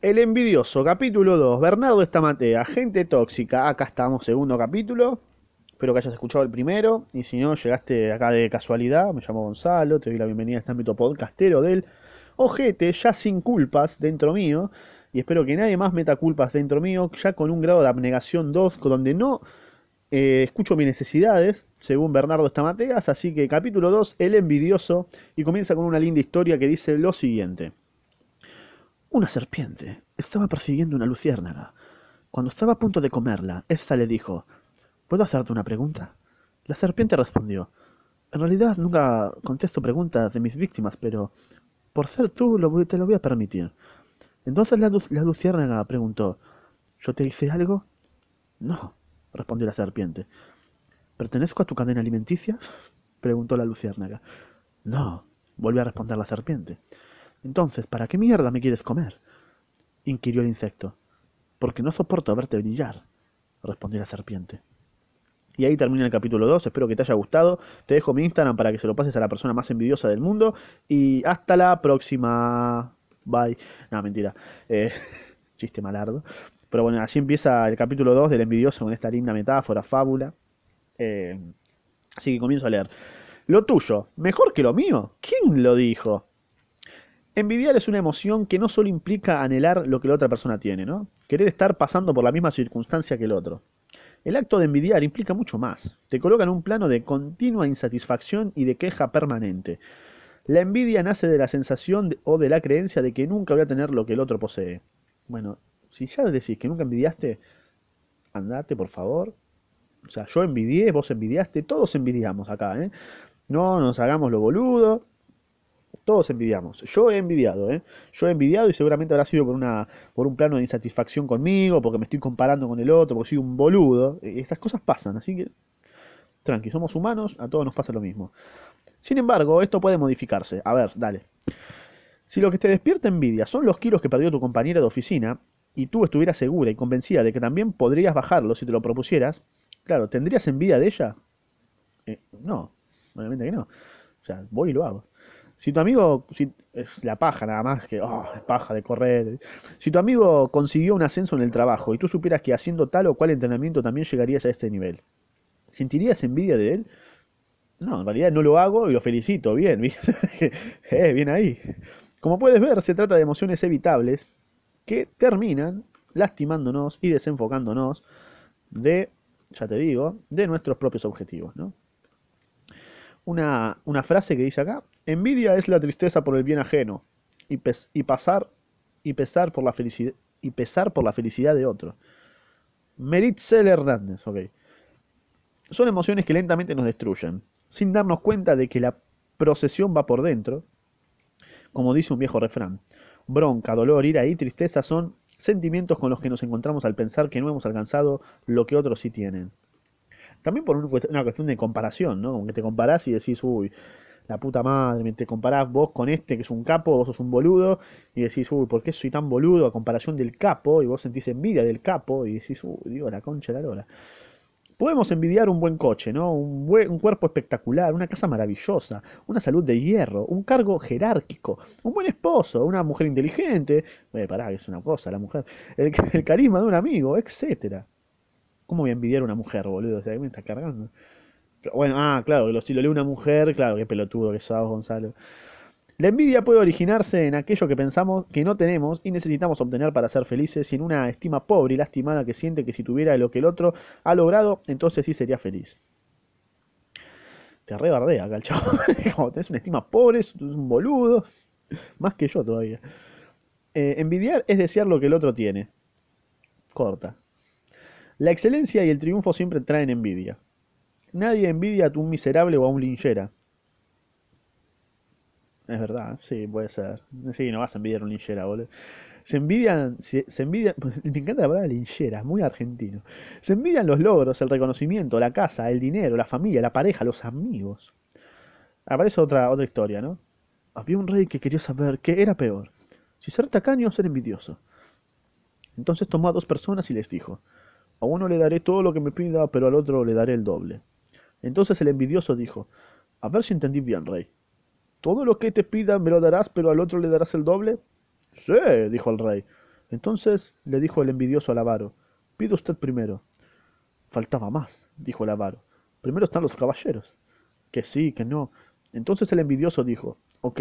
El envidioso, capítulo 2. Bernardo Estamatea, gente tóxica. Acá estamos, segundo capítulo. Espero que hayas escuchado el primero. Y si no, llegaste acá de casualidad. Me llamo Gonzalo. Te doy la bienvenida a este ámbito podcastero del ojete, ya sin culpas dentro mío. Y espero que nadie más meta culpas dentro mío, ya con un grado de abnegación 2, donde no eh, escucho mis necesidades, según Bernardo Estamateas. Así que capítulo 2, El envidioso. Y comienza con una linda historia que dice lo siguiente. Una serpiente estaba persiguiendo una luciérnaga. Cuando estaba a punto de comerla, ésta le dijo, ¿Puedo hacerte una pregunta? La serpiente respondió, En realidad nunca contesto preguntas de mis víctimas, pero por ser tú te lo voy a permitir. Entonces la, la luciérnaga preguntó, ¿Yo te hice algo? No, respondió la serpiente. ¿Pertenezco a tu cadena alimenticia? preguntó la luciérnaga. No, volvió a responder la serpiente. Entonces, ¿para qué mierda me quieres comer? inquirió el insecto. Porque no soporto verte brillar, respondió la serpiente. Y ahí termina el capítulo 2, espero que te haya gustado. Te dejo mi Instagram para que se lo pases a la persona más envidiosa del mundo. Y hasta la próxima. Bye. No, mentira. Eh, chiste malardo. Pero bueno, así empieza el capítulo 2 del envidioso con esta linda metáfora, fábula. Eh, así que comienzo a leer. Lo tuyo, mejor que lo mío. ¿Quién lo dijo? Envidiar es una emoción que no solo implica anhelar lo que la otra persona tiene, ¿no? Querer estar pasando por la misma circunstancia que el otro. El acto de envidiar implica mucho más. Te coloca en un plano de continua insatisfacción y de queja permanente. La envidia nace de la sensación o de la creencia de que nunca voy a tener lo que el otro posee. Bueno, si ya decís que nunca envidiaste, andate por favor. O sea, yo envidié, vos envidiaste, todos envidiamos acá, ¿eh? No nos hagamos lo boludo. Todos envidiamos. Yo he envidiado, ¿eh? Yo he envidiado y seguramente habrá sido por, una, por un plano de insatisfacción conmigo, porque me estoy comparando con el otro, porque soy un boludo. E, estas cosas pasan, así que tranqui, somos humanos, a todos nos pasa lo mismo. Sin embargo, esto puede modificarse. A ver, dale. Si lo que te despierta envidia son los kilos que perdió tu compañera de oficina, y tú estuvieras segura y convencida de que también podrías bajarlos si te lo propusieras, claro, ¿tendrías envidia de ella? Eh, no, obviamente que no. O sea, voy y lo hago. Si tu amigo, si, es la paja nada más que, oh, paja de correr. Si tu amigo consiguió un ascenso en el trabajo y tú supieras que haciendo tal o cual entrenamiento también llegarías a este nivel, ¿sentirías envidia de él? No, en realidad no lo hago y lo felicito, bien, bien, eh, bien ahí. Como puedes ver, se trata de emociones evitables que terminan lastimándonos y desenfocándonos de, ya te digo, de nuestros propios objetivos, ¿no? Una, una frase que dice acá, Envidia es la tristeza por el bien ajeno y, pasar, y, pesar, por la felicidad, y pesar por la felicidad de otro. Meritzel Hernández, ok. Son emociones que lentamente nos destruyen, sin darnos cuenta de que la procesión va por dentro, como dice un viejo refrán. Bronca, dolor, ira y tristeza son sentimientos con los que nos encontramos al pensar que no hemos alcanzado lo que otros sí tienen. También por una cuestión de comparación, ¿no? Como que te comparás y decís, uy, la puta madre, te comparás vos con este que es un capo, vos sos un boludo, y decís, uy, ¿por qué soy tan boludo a comparación del capo? Y vos sentís envidia del capo, y decís, uy, digo, la concha de la lora. Podemos envidiar un buen coche, ¿no? Un, buen, cuerpo espectacular, una casa maravillosa, una salud de hierro, un cargo jerárquico, un buen esposo, una mujer inteligente, eh, pará, que es una cosa la mujer, el, el carisma de un amigo, etcétera. ¿Cómo voy a envidiar a una mujer, boludo? O sea, me está cargando. Bueno, ah, claro, si lo lee una mujer, claro, qué pelotudo que sos, Gonzalo. La envidia puede originarse en aquello que pensamos que no tenemos y necesitamos obtener para ser felices y en una estima pobre y lastimada que siente que si tuviera lo que el otro ha logrado, entonces sí sería feliz. Te rebardea acá el chavo. tenés una estima pobre, es un boludo. Más que yo todavía. Eh, envidiar es desear lo que el otro tiene. Corta. La excelencia y el triunfo siempre traen envidia. Nadie envidia a un miserable o a un linchera. Es verdad, sí, puede ser. Sí, no vas a envidiar a un linchera, boludo. Se envidian, se, envidian, me encanta la palabra linchera, muy argentino. Se envidian los logros, el reconocimiento, la casa, el dinero, la familia, la pareja, los amigos. Aparece otra, otra historia, ¿no? Había un rey que quería saber qué era peor, si ser tacaño o ser envidioso. Entonces tomó a dos personas y les dijo, a uno le daré todo lo que me pida, pero al otro le daré el doble. Entonces el envidioso dijo, A ver si entendí bien, rey. ¿Todo lo que te pida me lo darás, pero al otro le darás el doble? Sí, dijo el rey. Entonces le dijo el envidioso al avaro, pide usted primero. Faltaba más, dijo el avaro. Primero están los caballeros. Que sí, que no. Entonces el envidioso dijo, ok,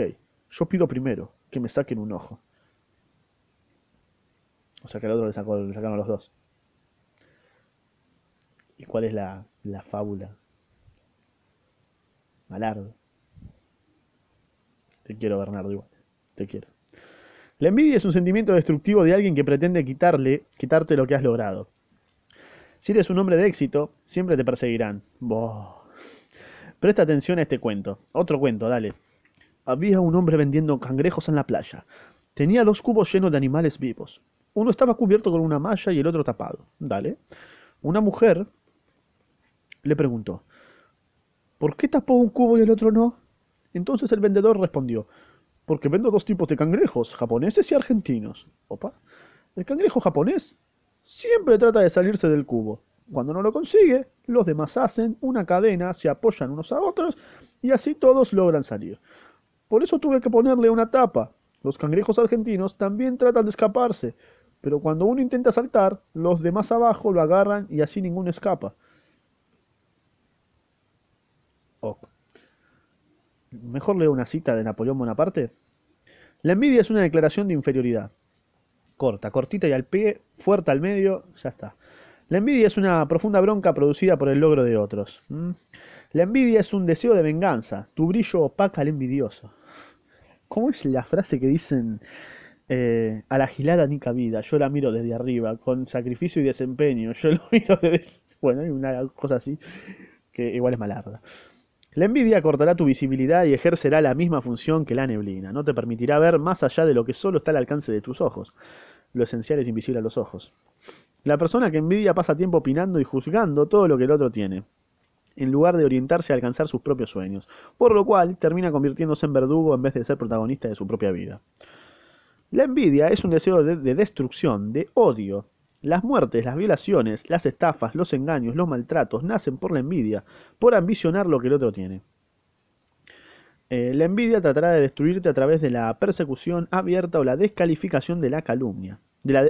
yo pido primero, que me saquen un ojo. O sea que al otro le, sacó, le sacaron los dos. ¿Y cuál es la, la fábula? Malardo. Te quiero, Bernardo, igual. Te quiero. La envidia es un sentimiento destructivo de alguien que pretende quitarle, quitarte lo que has logrado. Si eres un hombre de éxito, siempre te perseguirán. Boh. Presta atención a este cuento. Otro cuento, dale. Había un hombre vendiendo cangrejos en la playa. Tenía dos cubos llenos de animales vivos. Uno estaba cubierto con una malla y el otro tapado. Dale. Una mujer le preguntó, ¿por qué tapó un cubo y el otro no? Entonces el vendedor respondió, porque vendo dos tipos de cangrejos, japoneses y argentinos. Opa. El cangrejo japonés siempre trata de salirse del cubo. Cuando no lo consigue, los demás hacen una cadena, se apoyan unos a otros y así todos logran salir. Por eso tuve que ponerle una tapa. Los cangrejos argentinos también tratan de escaparse, pero cuando uno intenta saltar, los demás abajo lo agarran y así ninguno escapa. Mejor leo una cita de Napoleón Bonaparte. La envidia es una declaración de inferioridad. Corta, cortita y al pie, fuerte al medio, ya está. La envidia es una profunda bronca producida por el logro de otros. La envidia es un deseo de venganza. Tu brillo opaca al envidioso. ¿Cómo es la frase que dicen eh, a la gilada ni cabida? Yo la miro desde arriba, con sacrificio y desempeño. Yo lo miro desde... Bueno, hay una cosa así que igual es malarda. La envidia cortará tu visibilidad y ejercerá la misma función que la neblina. No te permitirá ver más allá de lo que solo está al alcance de tus ojos. Lo esencial es invisible a los ojos. La persona que envidia pasa tiempo opinando y juzgando todo lo que el otro tiene, en lugar de orientarse a alcanzar sus propios sueños, por lo cual termina convirtiéndose en verdugo en vez de ser protagonista de su propia vida. La envidia es un deseo de, de destrucción, de odio. Las muertes, las violaciones, las estafas, los engaños, los maltratos nacen por la envidia, por ambicionar lo que el otro tiene. Eh, la envidia tratará de destruirte a través de la persecución abierta o la descalificación de la calumnia.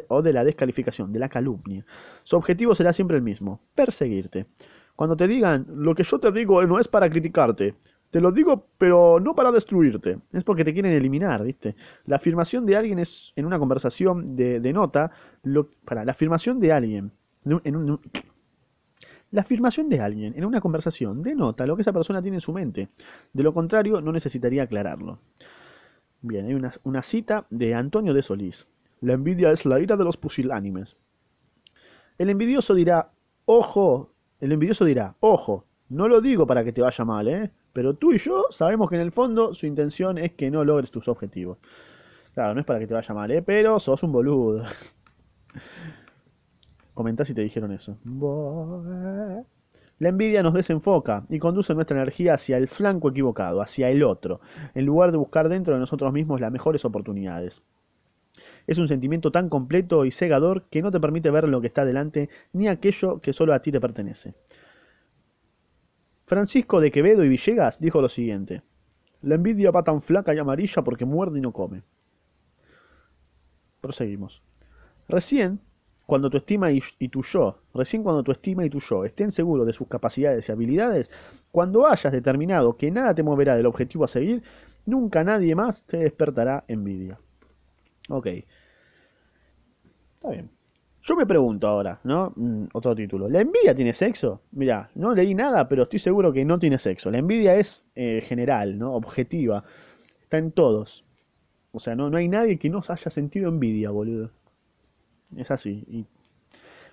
O de la descalificación, de la calumnia. Su objetivo será siempre el mismo, perseguirte. Cuando te digan, lo que yo te digo no es para criticarte, te lo digo pero no para destruirte, es porque te quieren eliminar, ¿viste? La afirmación de alguien es, en una conversación de, denota, lo, para, la afirmación de alguien, la afirmación de alguien en una conversación denota lo que esa persona tiene en su mente. De lo contrario, no necesitaría aclararlo. Bien, hay una, una cita de Antonio de Solís. La envidia es la ira de los pusilánimes. El envidioso dirá, ojo, el envidioso dirá, ojo, no lo digo para que te vaya mal, ¿eh? Pero tú y yo sabemos que en el fondo su intención es que no logres tus objetivos. Claro, no es para que te vaya mal, ¿eh? Pero sos un boludo. Comentá si te dijeron eso. La envidia nos desenfoca y conduce nuestra energía hacia el flanco equivocado, hacia el otro, en lugar de buscar dentro de nosotros mismos las mejores oportunidades. Es un sentimiento tan completo y cegador que no te permite ver lo que está delante ni aquello que solo a ti te pertenece. Francisco de Quevedo y Villegas dijo lo siguiente: La envidia va tan flaca y amarilla porque muerde y no come. Proseguimos. Recién, cuando tu estima y, tu yo, recién cuando tu estima y tu yo estén seguros de sus capacidades y habilidades, cuando hayas determinado que nada te moverá del objetivo a seguir, nunca nadie más te despertará envidia. Ok, está bien. Yo me pregunto ahora, ¿no? Mm, otro título. ¿La envidia tiene sexo? Mira, no leí nada, pero estoy seguro que no tiene sexo. La envidia es eh, general, ¿no? Objetiva. Está en todos. O sea, no, no hay nadie que no haya sentido envidia, boludo. Es así. Y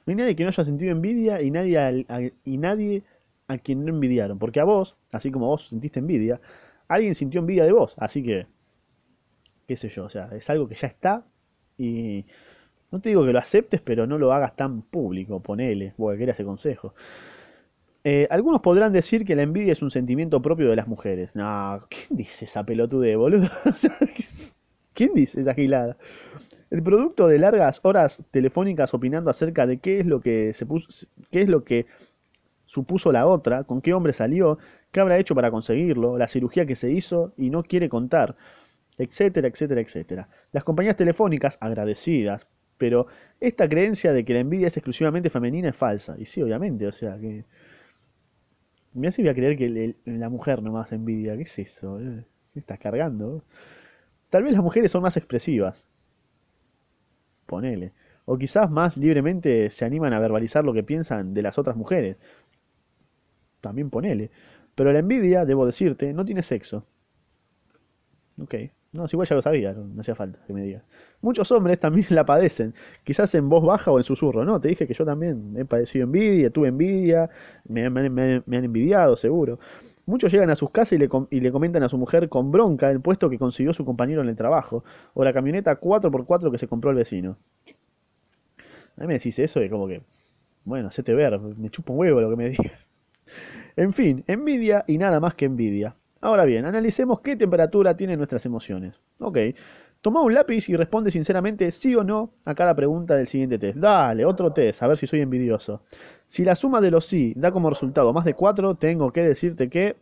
no hay nadie que no haya sentido envidia y nadie, y nadie a quien no envidiaron. Porque a vos, así como vos sentiste envidia, alguien sintió envidia de vos. Así que, qué sé yo, o sea, es algo que ya está y no te digo que lo aceptes, pero no lo hagas tan público, ponele, porque quería ese consejo. Eh, algunos podrán decir que la envidia es un sentimiento propio de las mujeres. No, ¿quién dice esa pelotude, boludo? ¿Quién dice esa gilada? El producto de largas horas telefónicas opinando acerca de qué es lo que se puso, qué es lo que supuso la otra, con qué hombre salió, qué habrá hecho para conseguirlo, la cirugía que se hizo y no quiere contar, etcétera, etcétera, etcétera. Las compañías telefónicas, agradecidas Pero esta creencia de que la envidia es exclusivamente femenina es falsa. Y sí, obviamente, o sea, que... Me hace voy a creer que la mujer nomás envidia. ¿Qué es eso? eh? ¿Qué estás cargando? Tal vez las mujeres son más expresivas, ponele. O quizás más libremente se animan a verbalizar lo que piensan de las otras mujeres, también ponele. Pero la envidia, debo decirte, no tiene sexo. Ok. No, si igual ya lo sabía, no, hacía falta que me digas. Muchos hombres también la padecen, quizás en voz baja o en susurro. No, te dije que yo también he padecido envidia, tuve envidia, me, han envidiado, seguro. Muchos llegan a sus casas y le, y le comentan a su mujer con bronca el puesto que consiguió su compañero en el trabajo, o la camioneta cuatro por cuatro que se compró el vecino. A mí me decís eso y como que, bueno, hacete ver, me chupa un huevo lo que me digas. En fin, envidia y nada más que envidia. Ahora bien, analicemos qué temperatura tienen nuestras emociones. Ok, toma un lápiz y responde sinceramente sí o no a cada pregunta del siguiente test. Dale, otro test, a ver si soy envidioso. Si la suma de los sí da como resultado más de 4, tengo que decirte que...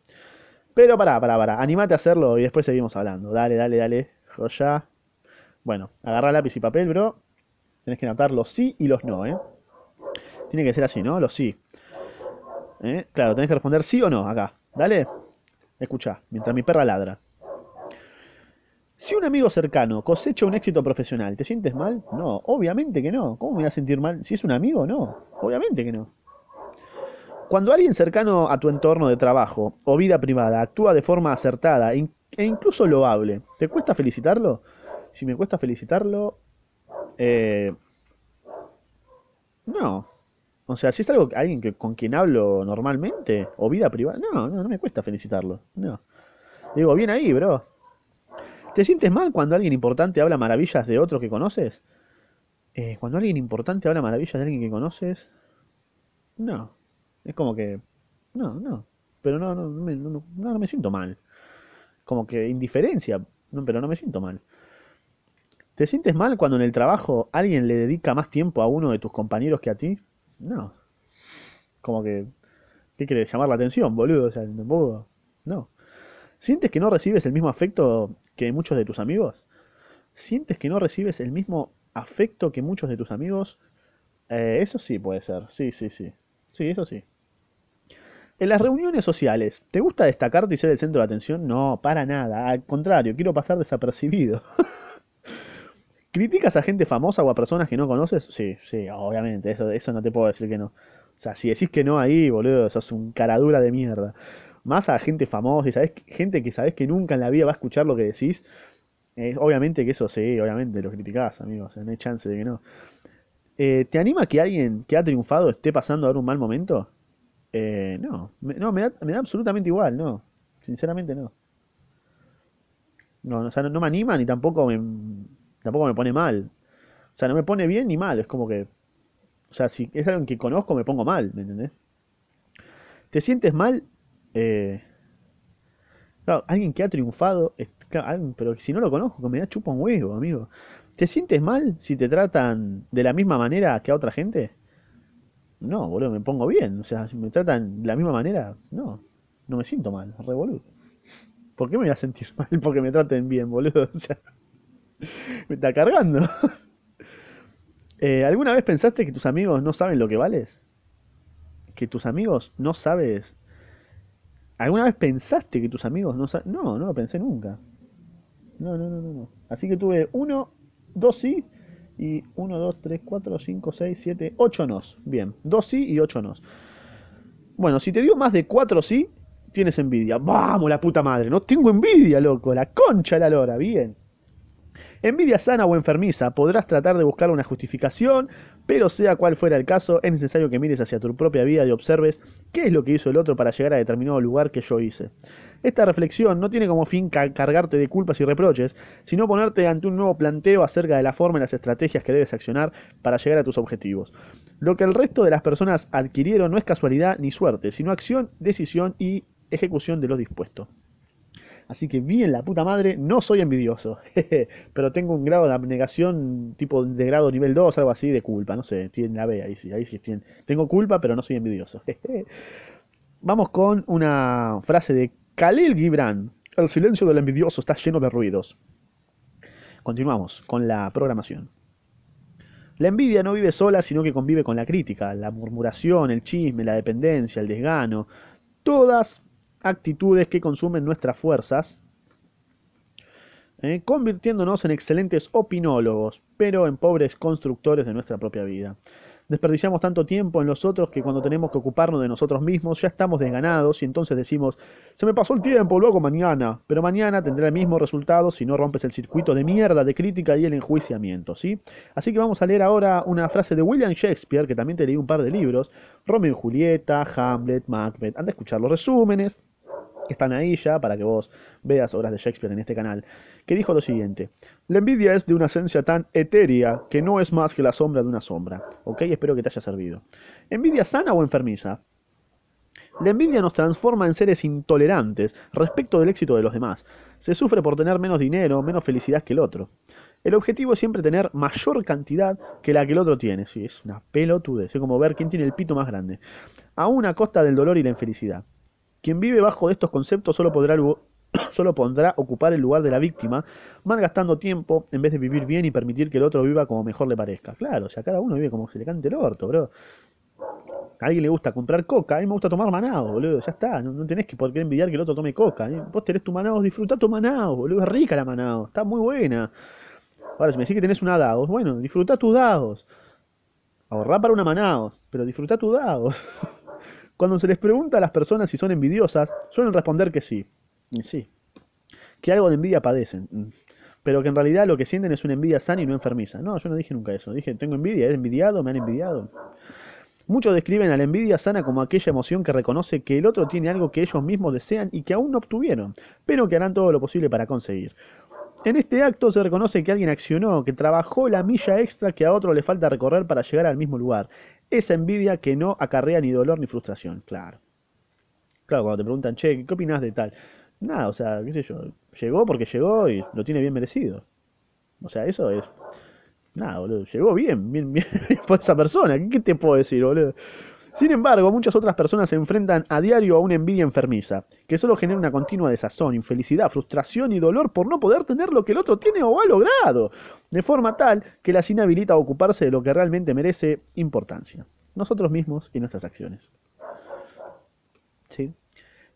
Pero pará, pará, pará, animate a hacerlo y después seguimos hablando. Dale, dale, dale, joya. Bueno, agarra lápiz y papel, bro. Tenés que anotar los sí y los no, ¿eh? Tiene que ser así, ¿no? Los sí. ¿Eh? Claro, tenés que responder sí o no acá. Dale. Escucha, mientras mi perra ladra. Si un amigo cercano cosecha un éxito profesional, ¿te sientes mal? No, obviamente que no. ¿Cómo me voy a sentir mal? Si es un amigo, no. Obviamente que no. Cuando alguien cercano a tu entorno de trabajo o vida privada actúa de forma acertada e incluso loable, ¿te cuesta felicitarlo? Si me cuesta felicitarlo, eh, no. O sea, si es algo alguien que, con quien hablo normalmente o vida privada, no, no, no me cuesta felicitarlo. No. Digo, bien ahí, bro. ¿Te sientes mal cuando alguien importante habla maravillas de otro que conoces? Eh, cuando alguien importante habla maravillas de alguien que conoces, no. Es como que, no, no. Pero no, no, no, no- no me siento mal. Como que indiferencia, no, pero no me siento mal. ¿Te sientes mal cuando en el trabajo alguien le dedica más tiempo a uno de tus compañeros que a ti? No. Como que, ¿qué quieres? Llamar la atención, boludo. O sea, tampoco. No. ¿Sientes que no recibes el mismo afecto que muchos de tus amigos? ¿Sientes que no recibes el mismo afecto que muchos de tus amigos? Eh, eso sí puede ser. Sí, sí, sí. Sí, eso sí. En las reuniones sociales, ¿te gusta destacarte y ser el centro de atención? No, para nada. Al contrario, quiero pasar desapercibido. ¿Criticas a gente famosa o a personas que no conoces? Sí, sí, obviamente. Eso, eso no te puedo decir que no. O sea, si decís que no ahí, boludo, sos un caradura de mierda. Más a gente famosa y sabés, gente que sabés que nunca en la vida va a escuchar lo que decís. obviamente que eso sí, obviamente lo criticás, amigo. O sea, no hay chance de que no. Eh, ¿te anima que alguien que ha triunfado esté pasando ahora un mal momento? Eh, no, no, me da, me da absolutamente igual, no. Sinceramente. No, no, o sea, no, no me anima ni tampoco me, tampoco me pone mal. O sea, no me pone bien ni mal, es como que, o sea, si es alguien que conozco me pongo mal, ¿me entendés? ¿Te sientes mal? Eh, claro, alguien que ha triunfado, es- pero si no lo conozco, que me da chupa un huevo, amigo. ¿Te sientes mal si te tratan de la misma manera que a otra gente? No, boludo, me pongo bien. O sea, si me tratan de la misma manera, no, no me siento mal, re boludo. ¿Por qué me voy a sentir mal porque me traten bien, boludo? O sea, me está cargando. Eh, ¿alguna vez pensaste que tus amigos no saben lo que vales? ¿Que tus amigos no sabes? ¿Alguna vez pensaste que tus amigos no saben? No, no lo pensé nunca. No, no, no, no, no. Así que tuve uno, dos sí y uno, dos, tres, cuatro, cinco, seis, siete, ocho nos. Bien, dos sí y ocho nos. Bueno, si te dio más de cuatro sí, tienes envidia. Vamos, la puta madre. No tengo envidia, loco. La concha la lora. Bien. Envidia sana o enfermiza, podrás tratar de buscar una justificación, pero sea cual fuera el caso, es necesario que mires hacia tu propia vida y observes qué es lo que hizo el otro para llegar a determinado lugar que yo hice. Esta reflexión no tiene como fin ca- cargarte de culpas y reproches, sino ponerte ante un nuevo planteo acerca de la forma y las estrategias que debes accionar para llegar a tus objetivos. Lo que el resto de las personas adquirieron no es casualidad ni suerte, sino acción, decisión y ejecución de lo dispuesto. Así que bien la puta madre, no soy envidioso, jeje, pero tengo un grado de abnegación tipo de grado nivel 2, algo así, de culpa, no sé, tiene la B, ahí sí, ahí sí tiene. Tengo culpa, pero no soy envidioso. jeje. Vamos con una frase de Khalil Gibran. El silencio del envidioso está lleno de ruidos. Continuamos con la programación. La envidia no vive sola, sino que convive con la crítica, la murmuración, el chisme, la dependencia, el desgano, todas actitudes que consumen nuestras fuerzas, ¿eh? convirtiéndonos en excelentes opinólogos, pero en pobres constructores de nuestra propia vida. Desperdiciamos tanto tiempo en los otros que cuando tenemos que ocuparnos de nosotros mismos ya estamos desganados y entonces decimos, se me pasó el tiempo, luego mañana. Pero mañana tendrá el mismo resultado si no rompes el circuito de mierda, de crítica y el enjuiciamiento, ¿sí? Así que vamos a leer ahora una frase de William Shakespeare, que también te leí un par de libros, Romeo y Julieta, Hamlet, Macbeth. Anda a escuchar los resúmenes, están ahí ya para que vos veas obras de Shakespeare en este canal, que dijo lo siguiente, la envidia es de una esencia tan etérea que no es más que la sombra de una sombra, ¿ok? Espero que te haya servido. ¿Envidia sana o enfermiza? La envidia nos transforma en seres intolerantes respecto del éxito de los demás. Se sufre por tener menos dinero, menos felicidad que el otro. El objetivo es siempre tener mayor cantidad que la que el otro tiene. Sí, es una pelotudez. Es como ver quién tiene el pito más grande. A costa del dolor y la infelicidad. Quien vive bajo estos conceptos solo podrá, solo ocupar el lugar de la víctima, malgastando tiempo en vez de vivir bien y permitir que el otro viva como mejor le parezca. Claro, o sea, cada uno vive como se le cante el orto, bro. A alguien le gusta comprar coca, a mí me gusta tomar manado, boludo. Ya está, no, tenés que por qué envidiar que el otro tome coca. ¿eh? Vos tenés tu manado, disfrutá tu manado, boludo. Es rica la manado, está muy buena. Ahora, si me decís que tenés una dados, bueno, disfrutá tus dados. Ahorrá para una manado, pero disfrutá tus dados. Cuando se les pregunta a las personas si son envidiosas, suelen responder que sí. Y sí. Que algo de envidia padecen. Mm. Pero que en realidad lo que sienten es una envidia sana y no enfermiza. No, yo no dije nunca eso. Dije, tengo envidia, ¿he envidiado? ¿Me han envidiado? Muchos describen a la envidia sana como aquella emoción que reconoce que el otro tiene algo que ellos mismos desean y que aún no obtuvieron, pero que harán todo lo posible para conseguir. En este acto se reconoce que alguien accionó, que trabajó la milla extra que a otro le falta recorrer para llegar al mismo lugar, esa envidia que no acarrea ni dolor ni frustración, claro. Claro, cuando te preguntan, che, ¿qué opinas de tal? Nada, o sea, qué sé yo, llegó porque llegó y lo tiene bien merecido. O sea, eso es... Nada, boludo, llegó bien, bien, bien, por esa persona. ¿Qué te puedo decir, boludo? Sin embargo, muchas otras personas se enfrentan a diario a una envidia enfermiza, que solo genera una continua desazón, infelicidad, frustración y dolor por no poder tener lo que el otro tiene o ha logrado, de forma tal que las inhabilita a ocuparse de lo que realmente merece importancia, nosotros mismos y nuestras acciones. ¿Sí?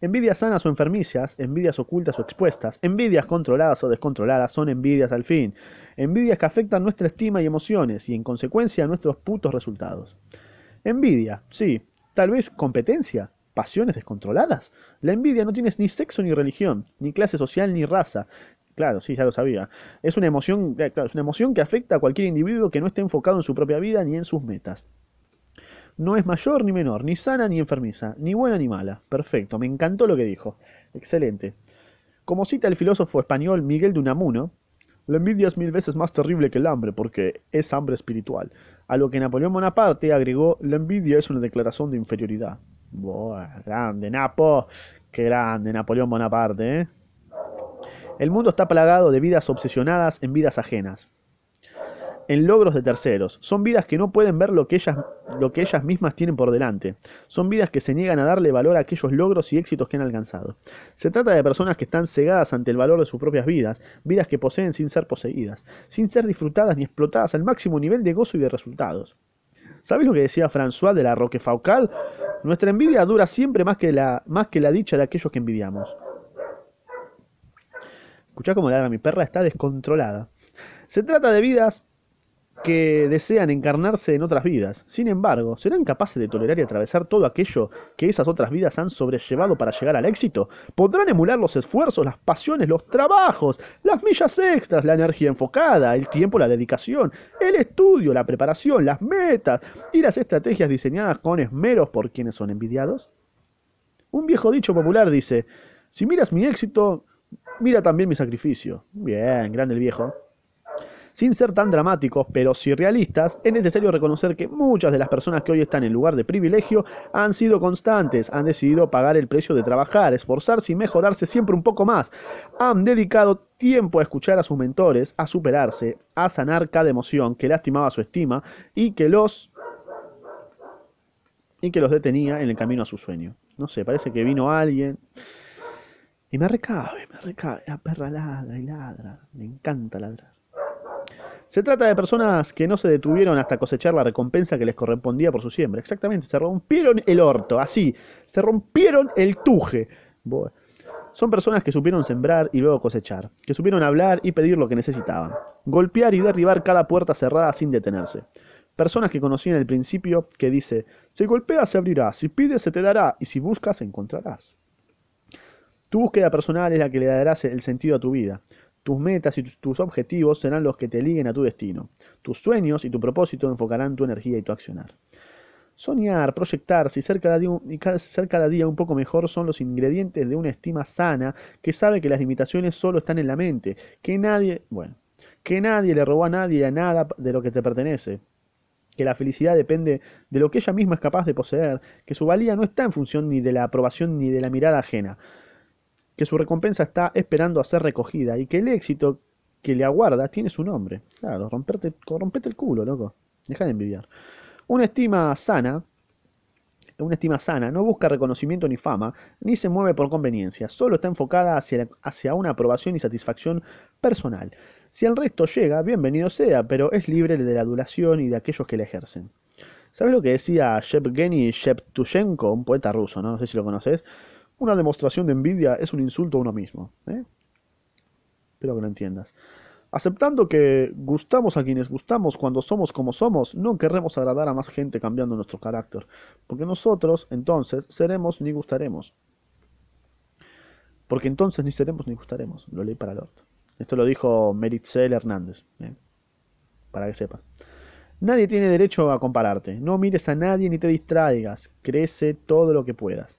Envidias sanas o enfermicias, envidias ocultas o expuestas, envidias controladas o descontroladas son envidias al fin. Envidias que afectan nuestra estima y emociones y en consecuencia nuestros putos resultados. Envidia, sí. Tal vez competencia, pasiones descontroladas. La envidia no tiene ni sexo ni religión, ni clase social ni raza. Claro, sí, ya lo sabía. Es una emoción, eh, claro, es una emoción que afecta a cualquier individuo que no esté enfocado en su propia vida ni en sus metas. No es mayor ni menor, ni sana ni enfermiza, ni buena ni mala. Perfecto, me encantó lo que dijo. Excelente. Como cita el filósofo español Miguel de Unamuno, la envidia es mil veces más terrible que el hambre porque es hambre espiritual. A lo que Napoleón Bonaparte agregó, la envidia es una declaración de inferioridad. Buah, grande, Napo. Qué grande, Napoleón Bonaparte, ¿eh? El mundo está plagado de vidas obsesionadas en vidas ajenas en logros de terceros. Son vidas que no pueden ver lo que, ellas, lo que ellas mismas tienen por delante. Son vidas que se niegan a darle valor a aquellos logros y éxitos que han alcanzado. Se trata de personas que están cegadas ante el valor de sus propias vidas, vidas que poseen sin ser poseídas, sin ser disfrutadas ni explotadas al máximo nivel de gozo y de resultados. ¿Sabes lo que decía François de la Roquefaucal? Nuestra envidia dura siempre más que la, más que la dicha de aquellos que envidiamos. Escuchá cómo ladra mi perra, está descontrolada. Se trata de vidas que desean encarnarse en otras vidas. Sin embargo, ¿serán capaces de tolerar y atravesar todo aquello que esas otras vidas han sobrellevado para llegar al éxito? ¿Podrán emular los esfuerzos, las pasiones, los trabajos, las millas extras, la energía enfocada, el tiempo, la dedicación, el estudio, la preparación, las metas y las estrategias diseñadas con esmeros por quienes son envidiados? Un viejo dicho popular dice, si miras mi éxito, mira también mi sacrificio. Bien, grande el viejo. Sin ser tan dramáticos, pero sí realistas, es necesario reconocer que muchas de las personas que hoy están en lugar de privilegio han sido constantes, han decidido pagar el precio de trabajar, esforzarse y mejorarse siempre un poco más. Han dedicado tiempo a escuchar a sus mentores, a superarse, a sanar cada emoción que lastimaba su estima y que los y que los detenía en el camino a su sueño. No sé, parece que vino alguien y me recabe, me recabe. La perra ladra y ladra. Me encanta ladrar. Se trata de personas que no se detuvieron hasta cosechar la recompensa que les correspondía por su siembra. Exactamente, se rompieron el orto, así, se rompieron el tuje. Son personas que supieron sembrar y luego cosechar, que supieron hablar y pedir lo que necesitaban, golpear y derribar cada puerta cerrada sin detenerse. Personas que conocían el principio que dice, si golpeas se abrirá, si pides se te dará y si buscas encontrarás. Tu búsqueda personal es la que le dará el sentido a tu vida. Tus metas y tus objetivos serán los que te liguen a tu destino. Tus sueños y tu propósito enfocarán tu energía y tu accionar. Soñar, proyectarse y ser cada, día, ser cada día un poco mejor son los ingredientes de una estima sana que sabe que las limitaciones solo están en la mente, que nadie, bueno, que nadie le robó a nadie a nada de lo que te pertenece, que la felicidad depende de lo que ella misma es capaz de poseer, que su valía no está en función ni de la aprobación ni de la mirada ajena, que su recompensa está esperando a ser recogida y que el éxito que le aguarda tiene su nombre. Claro, romperte, rompete el culo, loco. Deja de envidiar. Una estima sana, una estima sana no busca reconocimiento ni fama, ni se mueve por conveniencia, solo está enfocada hacia, hacia una aprobación y satisfacción personal. Si el resto llega, bienvenido sea, pero es libre de la adulación y de aquellos que la ejercen. ¿Sabes lo que decía Shevgeny Sheptushenko, un poeta ruso, ¿no? no sé si lo conoces? Una demostración de envidia es un insulto a uno mismo. ¿eh? Espero que lo entiendas. Aceptando que gustamos a quienes gustamos cuando somos como somos, no querremos agradar a más gente cambiando nuestro carácter, porque nosotros entonces seremos ni gustaremos. Porque entonces ni seremos ni gustaremos. Lo leí para Lord. Esto lo dijo Meritzel Hernández, ¿eh? para que sepas. Nadie tiene derecho a compararte. No mires a nadie ni te distraigas. Crece todo lo que puedas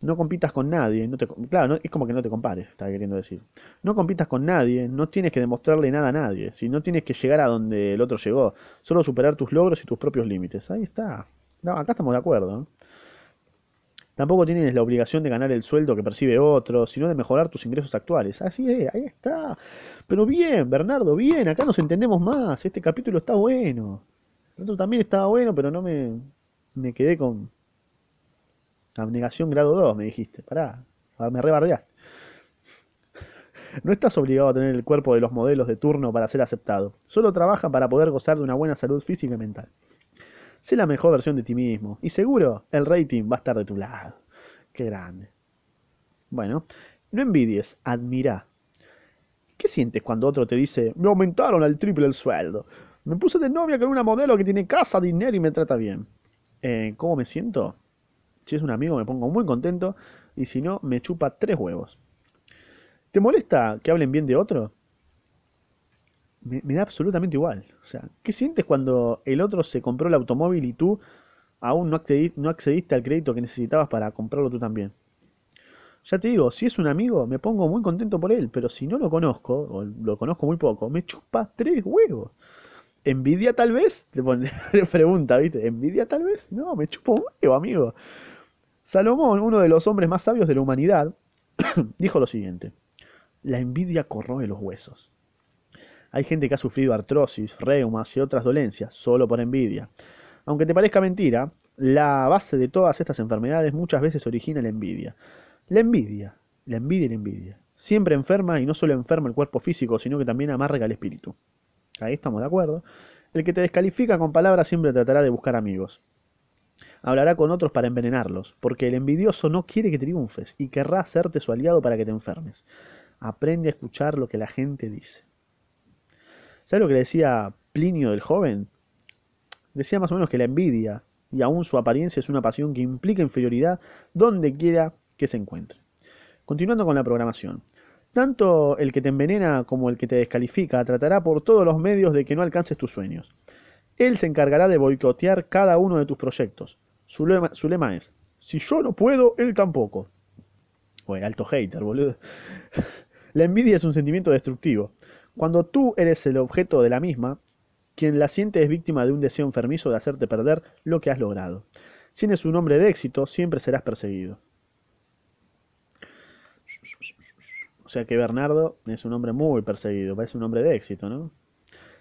no compitas con nadie, no te, claro, es como que no te compares, está queriendo decir. No compitas con nadie, no tienes que demostrarle nada a nadie, si no tienes que llegar a donde el otro llegó, solo superar tus logros y tus propios límites. Ahí está. No, acá estamos de acuerdo. Tampoco tienes la obligación de ganar el sueldo que percibe otro, sino de mejorar tus ingresos actuales. Así es, ahí está. Pero bien, Bernardo, bien, acá nos entendemos más. Este capítulo está bueno. El otro también estaba bueno, pero no me, me quedé con, Abnegación grado 2, me dijiste. Pará, me rebardeaste. No estás obligado a tener el cuerpo de los modelos de turno para ser aceptado. Solo trabaja para poder gozar de una buena salud física y mental. Sé la mejor versión de ti mismo. Y seguro el rating va a estar de tu lado. Qué grande. Bueno, no envidies, admira. ¿Qué sientes cuando otro te dice, me aumentaron al triple el sueldo? Me puse de novia con una modelo que tiene casa, dinero y me trata bien. Eh, ¿Cómo me siento? Si es un amigo me pongo muy contento y si no me chupa tres huevos. ¿Te molesta que hablen bien de otro? Me, da absolutamente igual. O sea, ¿qué sientes cuando el otro se compró el automóvil y tú aún no, accediste al crédito que necesitabas para comprarlo tú también? Ya te digo, si es un amigo, me pongo muy contento por él, pero si no lo conozco, o lo conozco muy poco, me chupa tres huevos. ¿Envidia tal vez? Te, pregunta, ¿viste? ¿Envidia tal vez? No, me chupa un huevo, amigo. Salomón, uno de los hombres más sabios de la humanidad, dijo lo siguiente, la envidia corroe los huesos. Hay gente que ha sufrido artrosis, reumas y otras dolencias solo por envidia. Aunque te parezca mentira, la base de todas estas enfermedades muchas veces origina la envidia. La envidia, la envidia y la envidia. Siempre enferma y no solo enferma el cuerpo físico, sino que también amarga el espíritu. Ahí estamos de acuerdo. El que te descalifica con palabras siempre tratará de buscar amigos hablará con otros para envenenarlos, porque el envidioso no quiere que triunfes y querrá hacerte su aliado para que te enfermes. Aprende a escuchar lo que la gente dice. ¿Sabes lo que decía Plinio del joven? Decía más o menos que la envidia y aún su apariencia es una pasión que implica inferioridad donde quiera que se encuentre. Continuando con la programación. Tanto el que te envenena como el que te descalifica tratará por todos los medios de que no alcances tus sueños. Él se encargará de boicotear cada uno de tus proyectos, su lema, es, si yo no puedo, él tampoco. Bueno, alto hater, boludo. La envidia es un sentimiento destructivo. Cuando tú eres el objeto de la misma, quien la siente es víctima de un deseo enfermizo de hacerte perder lo que has logrado. Si eres un hombre de éxito, siempre serás perseguido. O sea que Bernardo es un hombre muy perseguido, parece un hombre de éxito, ¿no?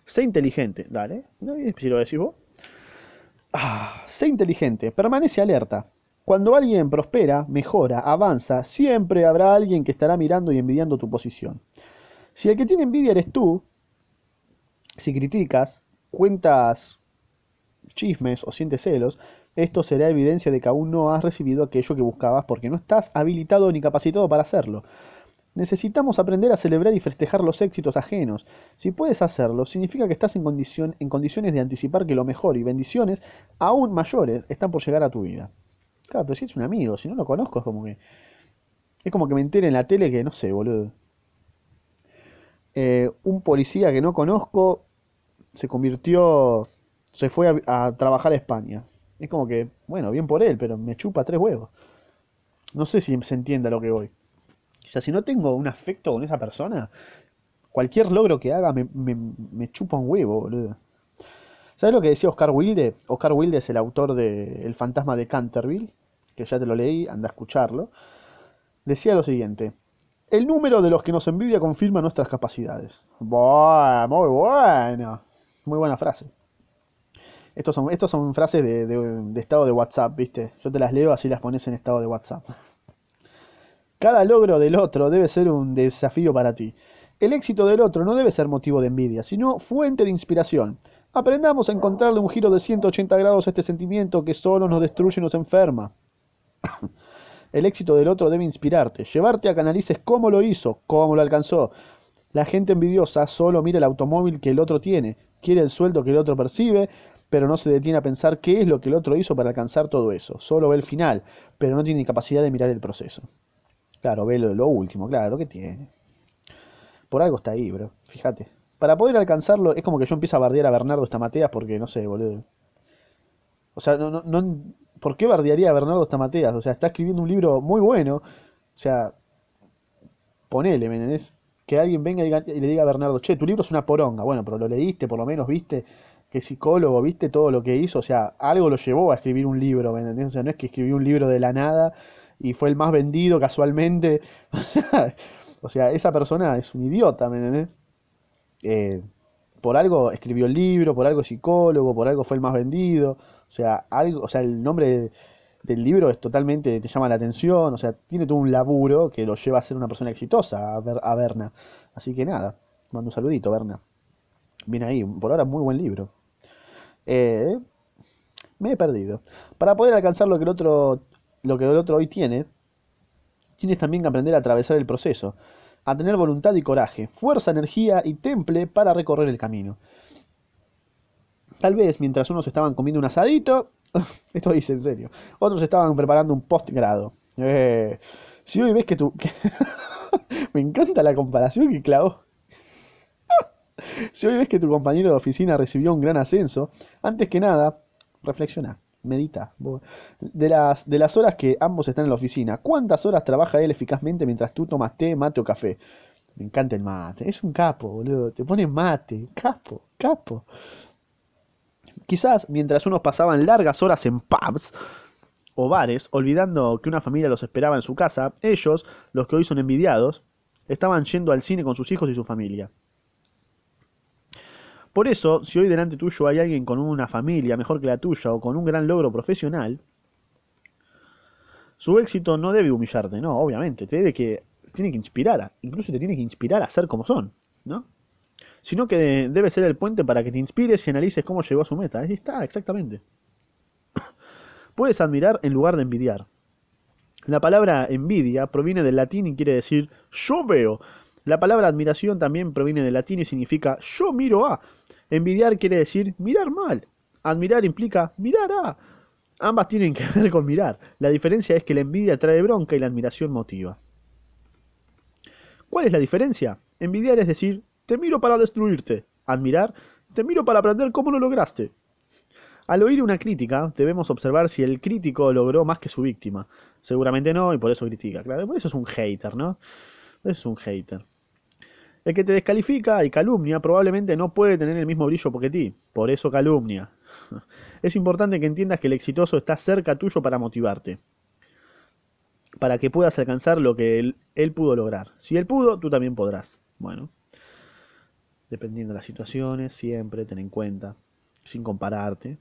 Sé inteligente, dale, si lo decís vos. Ah, sé inteligente, permanece alerta. Cuando alguien prospera, mejora, avanza, siempre habrá alguien que estará mirando y envidiando tu posición. Si el que tiene envidia eres tú, Si criticas, cuentas chismes o sientes celos, esto será evidencia de que aún no has recibido aquello que buscabas porque no estás habilitado ni capacitado para hacerlo. Necesitamos aprender a celebrar y festejar los éxitos ajenos. Si puedes hacerlo, significa que estás en, condiciones de anticipar que lo mejor y bendiciones aún mayores están por llegar a tu vida. Claro, pero si es un amigo, si no lo conozco, es como que. Es como que me entere en la tele que, no sé, boludo. eh, un policía que no conozco se convirtió, se fue a, a trabajar a España. Es como que, bueno, bien por él, pero me chupa tres huevos. No sé si se entiende a lo que voy. O sea, si no tengo un afecto con esa persona, cualquier logro que haga me, me, chupa un huevo, boludo. ¿Sabes lo que decía Oscar Wilde? Oscar Wilde es el autor de El fantasma de Canterville, que ya te lo leí, anda a escucharlo. Decía lo siguiente, el número de los que nos envidia confirma nuestras capacidades. Buah, muy bueno. Muy buena frase. Estos son, estos son frases de, de- de estado de WhatsApp, ¿viste? Yo te las leo así las pones en estado de WhatsApp. Cada logro del otro debe ser un desafío para ti. El éxito del otro no debe ser motivo de envidia, sino fuente de inspiración. Aprendamos a encontrarle un giro de 180 grados a este sentimiento que solo nos destruye y nos enferma. El éxito del otro debe inspirarte, llevarte a que analices cómo lo hizo, cómo lo alcanzó. La gente envidiosa solo mira el automóvil que el otro tiene, quiere el sueldo que el otro percibe, pero no se detiene a pensar qué es lo que el otro hizo para alcanzar todo eso. Solo ve el final, pero no tiene capacidad de mirar el proceso. Claro, ve lo, último, claro, ¿qué tiene? Por algo está ahí, bro, fíjate. Para poder alcanzarlo, es como que yo empiezo a bardear a Bernardo Stamateas porque, no sé, boludo. O sea, no, no, no- ¿por qué bardearía a Bernardo Stamateas? O sea, está escribiendo un libro muy bueno. O sea, ponele, ¿me entendés? Que alguien venga y, le diga a Bernardo, che, tu libro es una poronga. Bueno, pero lo leíste, por lo menos viste que psicólogo, viste todo lo que hizo. O sea, algo lo llevó a escribir un libro, ¿me entendés? O sea, no es que escribió un libro de la nada y fue el más vendido casualmente. O sea, esa persona es un idiota, ¿me entendés? Eh, por algo escribió el libro, por algo es psicólogo, por algo fue el más vendido. O sea, algo, o sea, el nombre del libro es totalmente, te llama la atención, o sea, tiene todo un laburo que lo lleva a ser una persona exitosa, a, Ver- a Berna. Así que nada, mando un saludito, Berna. Viene ahí, por ahora muy buen libro. Eh, me he perdido. Para poder alcanzar lo que el otro, lo que el otro hoy tiene, tienes también que aprender a atravesar el proceso, a tener voluntad y coraje, fuerza, energía y temple para recorrer el camino. Tal vez mientras unos estaban comiendo un asadito, esto dice en serio, otros estaban preparando un postgrado. Eh, si hoy ves que tu... que- me encanta la comparación que clavó. Si hoy ves que tu compañero de oficina recibió un gran ascenso, antes que nada, reflexiona, medita. De las, de las horas que ambos están en la oficina, ¿cuántas horas trabaja él eficazmente mientras tú tomas té, mate o café? Me encanta el mate, es un capo, boludo. Te pone mate, capo, capo. Quizás mientras unos pasaban largas horas en pubs o bares, olvidando que una familia los esperaba en su casa, ellos, los que hoy son envidiados, estaban yendo al cine con sus hijos y su familia. Por eso, si hoy delante tuyo hay alguien con una familia mejor que la tuya o con un gran logro profesional, su éxito no debe humillarte, no, obviamente, te debe que, tiene que inspirar, a- incluso te tiene que inspirar a ser como son, ¿no? Sino que de- debe ser el puente para que te inspires y analices cómo llegó a su meta. Ahí está, exactamente. Puedes admirar en lugar de envidiar. La palabra envidia proviene del latín y quiere decir yo veo. La palabra admiración también proviene del latín y significa yo miro a. Envidiar quiere decir mirar mal. Admirar implica mirar a. Ambas tienen que ver con mirar. La diferencia es que la envidia trae bronca y la admiración motiva. ¿Cuál es la diferencia? Envidiar es decir, te miro para destruirte. Admirar, te miro para aprender cómo lo lograste. Al oír una crítica, debemos observar si el crítico logró más que su víctima. Seguramente no, y por eso critica. Claro, por eso es un hater, ¿no? Es un hater. El que te descalifica y calumnia probablemente no puede tener el mismo brillo que ti. Por eso calumnia. Es importante que entiendas que el exitoso está cerca tuyo para motivarte. Para que puedas alcanzar lo que él, él pudo lograr. Si él pudo, tú también podrás. Bueno, dependiendo de las situaciones, siempre ten en cuenta, sin compararte.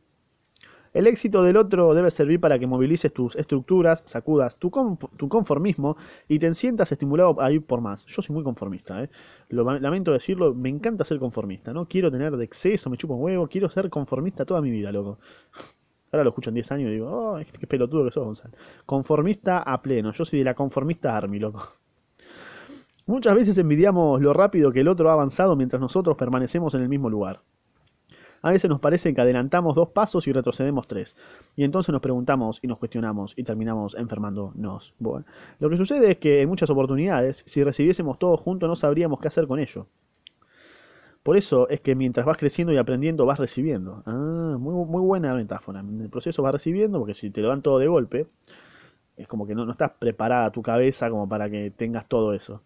El éxito del otro debe servir para que movilices tus estructuras, sacudas tu, conformismo y te sientas estimulado a ir por más. Yo soy muy conformista, ¿eh? Lamento decirlo, me encanta ser conformista, ¿no? Quiero tener de exceso, me chupo huevo, quiero ser conformista toda mi vida, loco. Ahora lo escucho en 10 años y digo, oh, qué pelotudo que sos, Gonzalo. Conformista a pleno, yo soy de la conformista army, loco. Muchas veces envidiamos lo rápido que el otro ha avanzado mientras nosotros permanecemos en el mismo lugar. A veces nos parece que adelantamos dos pasos y retrocedemos tres. Y entonces nos preguntamos y nos cuestionamos y terminamos enfermándonos. Lo que sucede es que en muchas oportunidades, si recibiésemos todo junto, no sabríamos qué hacer con ello. Por eso es que mientras vas creciendo y aprendiendo, vas recibiendo. Ah, muy, buena metáfora. El proceso vas recibiendo, porque si te lo dan todo de golpe, es como que no, no estás preparada tu cabeza como para que tengas todo eso.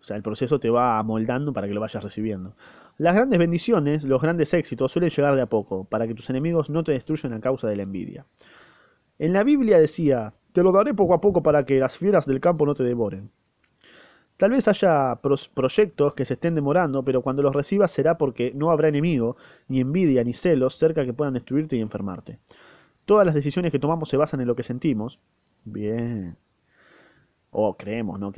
O sea, el proceso te va amoldando para que lo vayas recibiendo. Las grandes bendiciones, los grandes éxitos suelen llegar de a poco, para que tus enemigos no te destruyan a causa de la envidia. En la Biblia decía, te lo daré poco a poco para que las fieras del campo no te devoren. Tal vez haya proyectos que se estén demorando, pero cuando los recibas será porque no habrá enemigo, ni envidia, ni celos cerca que puedan destruirte y enfermarte. Todas las decisiones que tomamos se basan en lo que sentimos. Bien. O creemos, ¿no?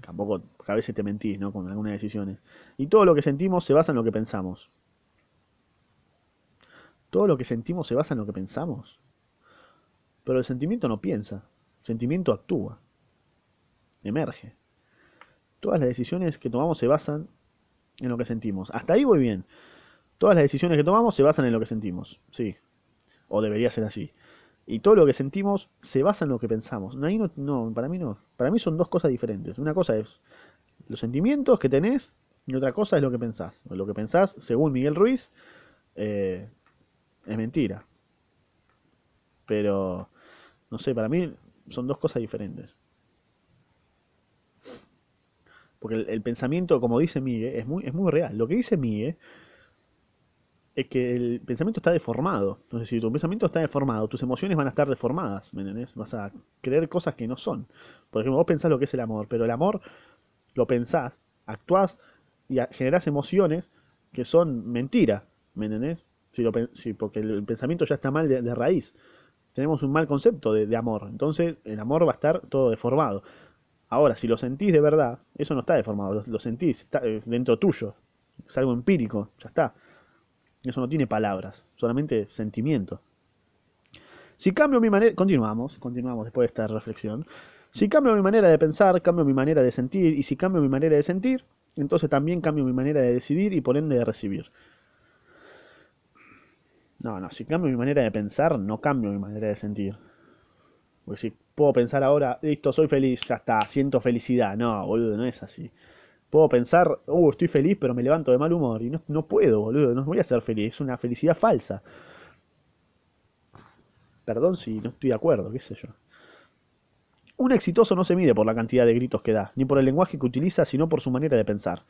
Tampoco, a veces te mentís, ¿no? Con algunas decisiones. Y todo lo que sentimos se basa en lo que pensamos. Todo lo que sentimos se basa en lo que pensamos. Pero el sentimiento no piensa. El sentimiento actúa. Emerge. Todas las decisiones que tomamos se basan en lo que sentimos. Hasta ahí voy bien. Todas las decisiones que tomamos se basan en lo que sentimos. Sí. O debería ser así. Y todo lo que sentimos se basa en lo que pensamos. No, no, para mí no. Para mí son dos cosas diferentes. Una cosa es los sentimientos que tenés y otra cosa es lo que pensás. Lo que pensás, según Miguel Ruiz, eh, es mentira. Pero, no sé, para mí son dos cosas diferentes. Porque el, pensamiento, como dice Miguel, es muy, es muy real. Lo que dice Miguel es que el pensamiento está deformado. Entonces, si tu pensamiento está deformado, tus emociones van a estar deformadas, ¿me? Vas a creer cosas que no son. Por ejemplo, vos pensás lo que es el amor, pero el amor lo pensás, actuás y generás emociones que son mentira, ¿me? Si lo, si, porque el pensamiento ya está mal de, raíz. Tenemos un mal concepto de, amor. Entonces, el amor va a estar todo deformado. Ahora, si lo sentís de verdad, eso no está deformado, lo, sentís, está eh, dentro tuyo. Es algo empírico, ya está. Eso no tiene palabras, solamente sentimiento. Si cambio mi manera, continuamos, continuamos después de esta reflexión. Si cambio mi manera de pensar, cambio mi manera de sentir, y si cambio mi manera de sentir, entonces también cambio mi manera de decidir y por ende de recibir. No, no, si cambio mi manera de pensar, no cambio mi manera de sentir. Porque si puedo pensar ahora, listo, soy feliz, ya está, siento felicidad. No, boludo, no es así. Puedo pensar, uh, estoy feliz, pero me levanto de mal humor. Y no, no puedo, boludo, no voy a ser feliz. Es una felicidad falsa. Perdón si no estoy de acuerdo, qué sé yo. Un exitoso no se mide por la cantidad de gritos que da, ni por el lenguaje que utiliza, sino por su manera de pensar.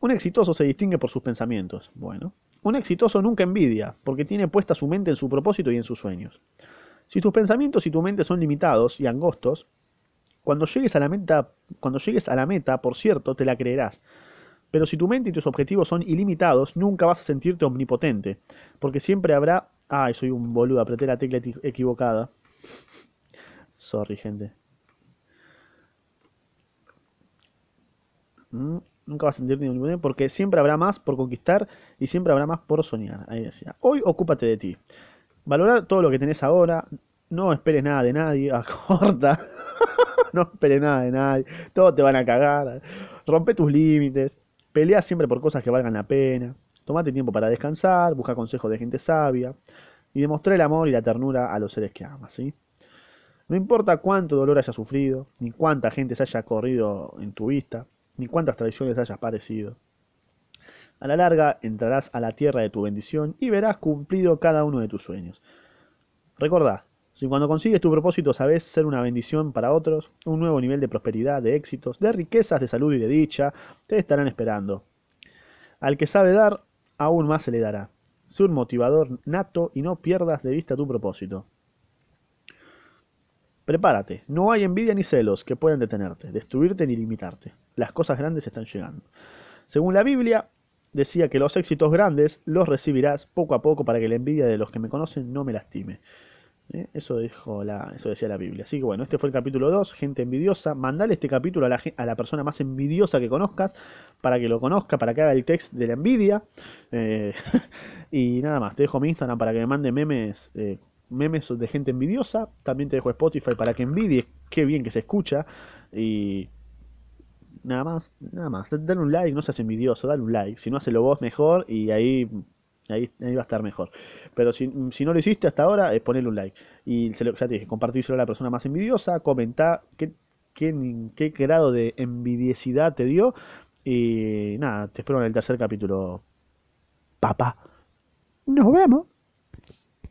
Un exitoso se distingue por sus pensamientos. Bueno, un exitoso nunca envidia, porque tiene puesta su mente en su propósito y en sus sueños. Si tus pensamientos y tu mente son limitados y angostos, cuando llegues a la meta, cuando llegues a la meta, por cierto, te la creerás. Pero si tu mente y tus objetivos son ilimitados, nunca vas a sentirte omnipotente, porque siempre habrá... Ay, soy un boludo, apreté la tecla equivocada. Sorry, gente. Mm, nunca vas a sentirte omnipotente porque siempre habrá más por conquistar y siempre habrá más por soñar. Ahí decía. Hoy ocúpate de ti. Valorar todo lo que tenés ahora. No esperes nada de nadie. Acorta. no esperes nada de nadie, todos te van a cagar, rompe tus límites, pelea siempre por cosas que valgan la pena, tomate tiempo para descansar, busca consejos de gente sabia y demostré el amor y la ternura a los seres que amas, ¿sí? No importa cuánto dolor hayas sufrido, ni cuánta gente se haya corrido en tu vista, ni cuántas traiciones hayas padecido. A la larga entrarás a la tierra de tu bendición y verás cumplido cada uno de tus sueños. Recordá, si cuando consigues tu propósito sabes ser una bendición para otros, un nuevo nivel de prosperidad, de éxitos, de riquezas, de salud y de dicha, te estarán esperando. Al que sabe dar, aún más se le dará. Sé un motivador nato y no pierdas de vista tu propósito. Prepárate, no hay envidia ni celos que puedan detenerte, destruirte ni limitarte. Las cosas grandes están llegando. Según la Biblia, decía que los éxitos grandes los recibirás poco a poco para que la envidia de los que me conocen no me lastime. ¿Eh? Eso, dijo la, eso decía la Biblia. Así que bueno, este fue el capítulo 2, gente envidiosa. Mandale este capítulo a la, a la persona más envidiosa que conozcas, para que lo conozca, para que haga el text de la envidia. Eh, y nada más, te dejo mi Instagram para que me mande memes, eh, memes de gente envidiosa. También te dejo Spotify para que envidies, qué bien que se escucha. Y nada más, nada más. Dale un like, no seas envidioso, dale un like. Si no, hacelo vos mejor y ahí Ahí, ahí, va a estar mejor. Pero si, si, no lo hiciste hasta ahora, es ponerle un like. Y se lo, ya te dije, compartíselo a la persona más envidiosa, comentá qué, qué, qué grado de envidiosidad te dio. Y nada, te espero en el tercer capítulo. Papá. Nos vemos.